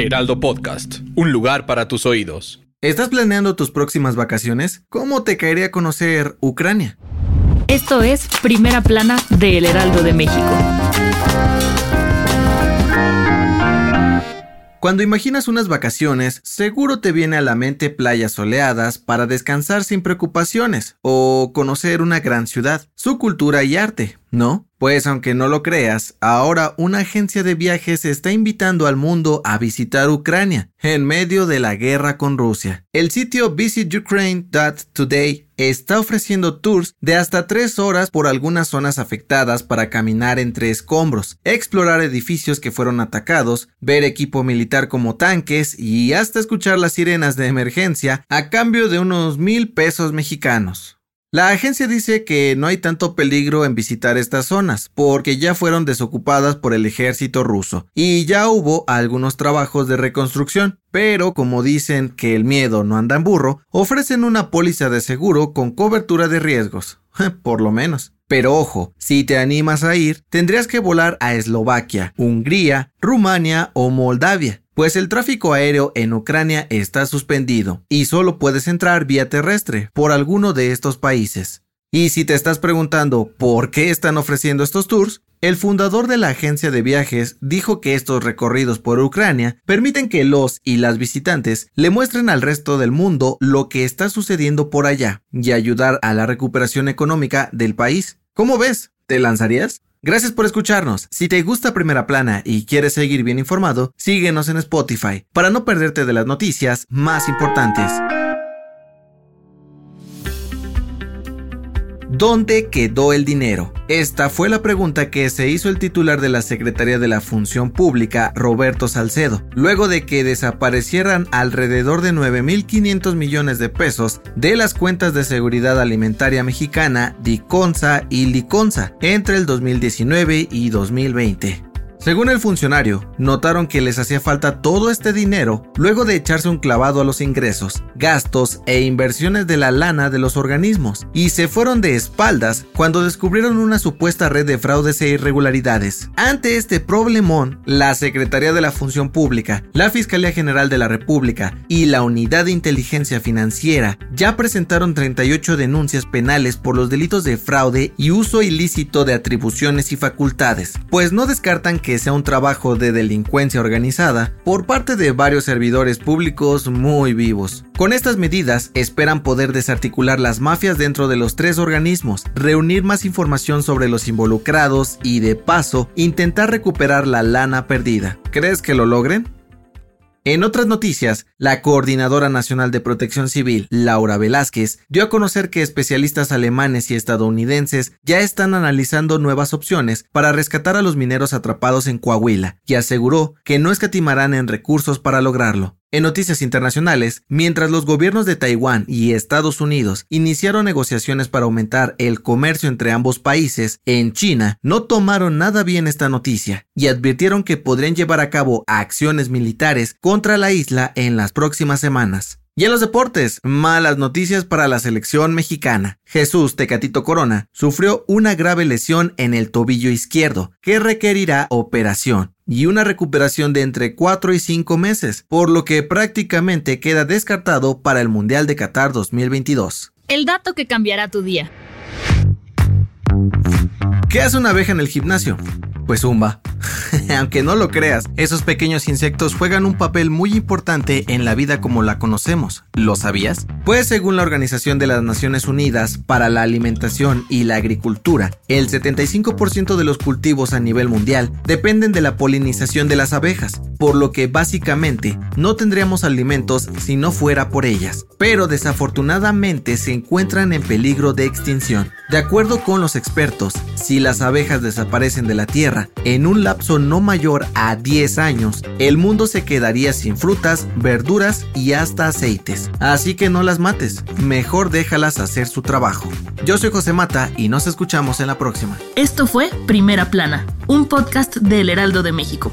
Heraldo Podcast, un lugar para tus oídos. ¿Estás planeando tus próximas vacaciones? ¿Cómo te caería conocer Ucrania? Esto es Primera Plana de El Heraldo de México. Cuando imaginas unas vacaciones, seguro te viene a la mente playas soleadas para descansar sin preocupaciones o conocer una gran ciudad, su cultura y arte, ¿no? Pues aunque no lo creas, ahora una agencia de viajes está invitando al mundo a visitar Ucrania en medio de la guerra con Rusia. El sitio visitukraine.today está ofreciendo tours de hasta tres horas por algunas zonas afectadas para caminar entre escombros, explorar edificios que fueron atacados, ver equipo militar como tanques y hasta escuchar las sirenas de emergencia a cambio de unos mil pesos mexicanos. La agencia dice que no hay tanto peligro en visitar estas zonas, porque ya fueron desocupadas por el ejército ruso, y ya hubo algunos trabajos de reconstrucción, pero como dicen que el miedo no anda en burro, ofrecen una póliza de seguro con cobertura de riesgos, por lo menos. Pero ojo, si te animas a ir, tendrías que volar a Eslovaquia, Hungría, Rumania o Moldavia, pues el tráfico aéreo en Ucrania está suspendido y solo puedes entrar vía terrestre por alguno de estos países. Y si te estás preguntando por qué están ofreciendo estos tours, el fundador de la agencia de viajes dijo que estos recorridos por Ucrania permiten que los y las visitantes le muestren al resto del mundo lo que está sucediendo por allá y ayudar a la recuperación económica del país. ¿Cómo ves? ¿Te lanzarías? Gracias por escucharnos. Si te gusta Primera Plana y quieres seguir bien informado, síguenos en Spotify para no perderte de las noticias más importantes. ¿Dónde quedó el dinero? Esta fue la pregunta que se hizo el titular de la Secretaría de la Función Pública, Roberto Salcedo, luego de que desaparecieran alrededor de 9.500 millones de pesos de las cuentas de seguridad alimentaria mexicana DICONSA y LICONSA entre el 2019 y 2020. Según el funcionario, notaron que les hacía falta todo este dinero luego de echarse un clavado a los ingresos, gastos e inversiones de la lana de los organismos, y se fueron de espaldas cuando descubrieron una supuesta red de fraudes e irregularidades. Ante este problemón, la Secretaría de la Función Pública, la Fiscalía General de la República y la Unidad de Inteligencia Financiera ya presentaron 38 denuncias penales por los delitos de fraude y uso ilícito de atribuciones y facultades, pues no descartan que sea un trabajo de delincuencia organizada por parte de varios servidores públicos muy vivos. Con estas medidas esperan poder desarticular las mafias dentro de los tres organismos, reunir más información sobre los involucrados y de paso intentar recuperar la lana perdida. ¿Crees que lo logren? En otras noticias, la Coordinadora Nacional de Protección Civil, Laura Velázquez, dio a conocer que especialistas alemanes y estadounidenses ya están analizando nuevas opciones para rescatar a los mineros atrapados en Coahuila y aseguró que no escatimarán en recursos para lograrlo. En noticias internacionales, mientras los gobiernos de Taiwán y Estados Unidos iniciaron negociaciones para aumentar el comercio entre ambos países, en China no tomaron nada bien esta noticia y advirtieron que podrían llevar a cabo acciones militares contra la isla en las próximas semanas. Y en los deportes, malas noticias para la selección mexicana. Jesús Tecatito Corona sufrió una grave lesión en el tobillo izquierdo que requerirá operación y una recuperación de entre 4 y 5 meses, por lo que prácticamente queda descartado para el Mundial de Qatar 2022. El dato que cambiará tu día. ¿Qué hace una abeja en el gimnasio? Pues zumba. Aunque no lo creas, esos pequeños insectos juegan un papel muy importante en la vida como la conocemos. ¿Lo sabías? Pues según la Organización de las Naciones Unidas para la Alimentación y la Agricultura, el 75% de los cultivos a nivel mundial dependen de la polinización de las abejas, por lo que básicamente no tendríamos alimentos si no fuera por ellas. Pero desafortunadamente se encuentran en peligro de extinción. De acuerdo con los expertos, Si las abejas desaparecen de la Tierra en un lapso no mayor a 10 años, el mundo se quedaría sin frutas, verduras y hasta aceites. Así que no las mates, mejor déjalas hacer su trabajo. Yo soy José Mata y nos escuchamos en la próxima. Esto fue Primera Plana, un podcast del Heraldo de México.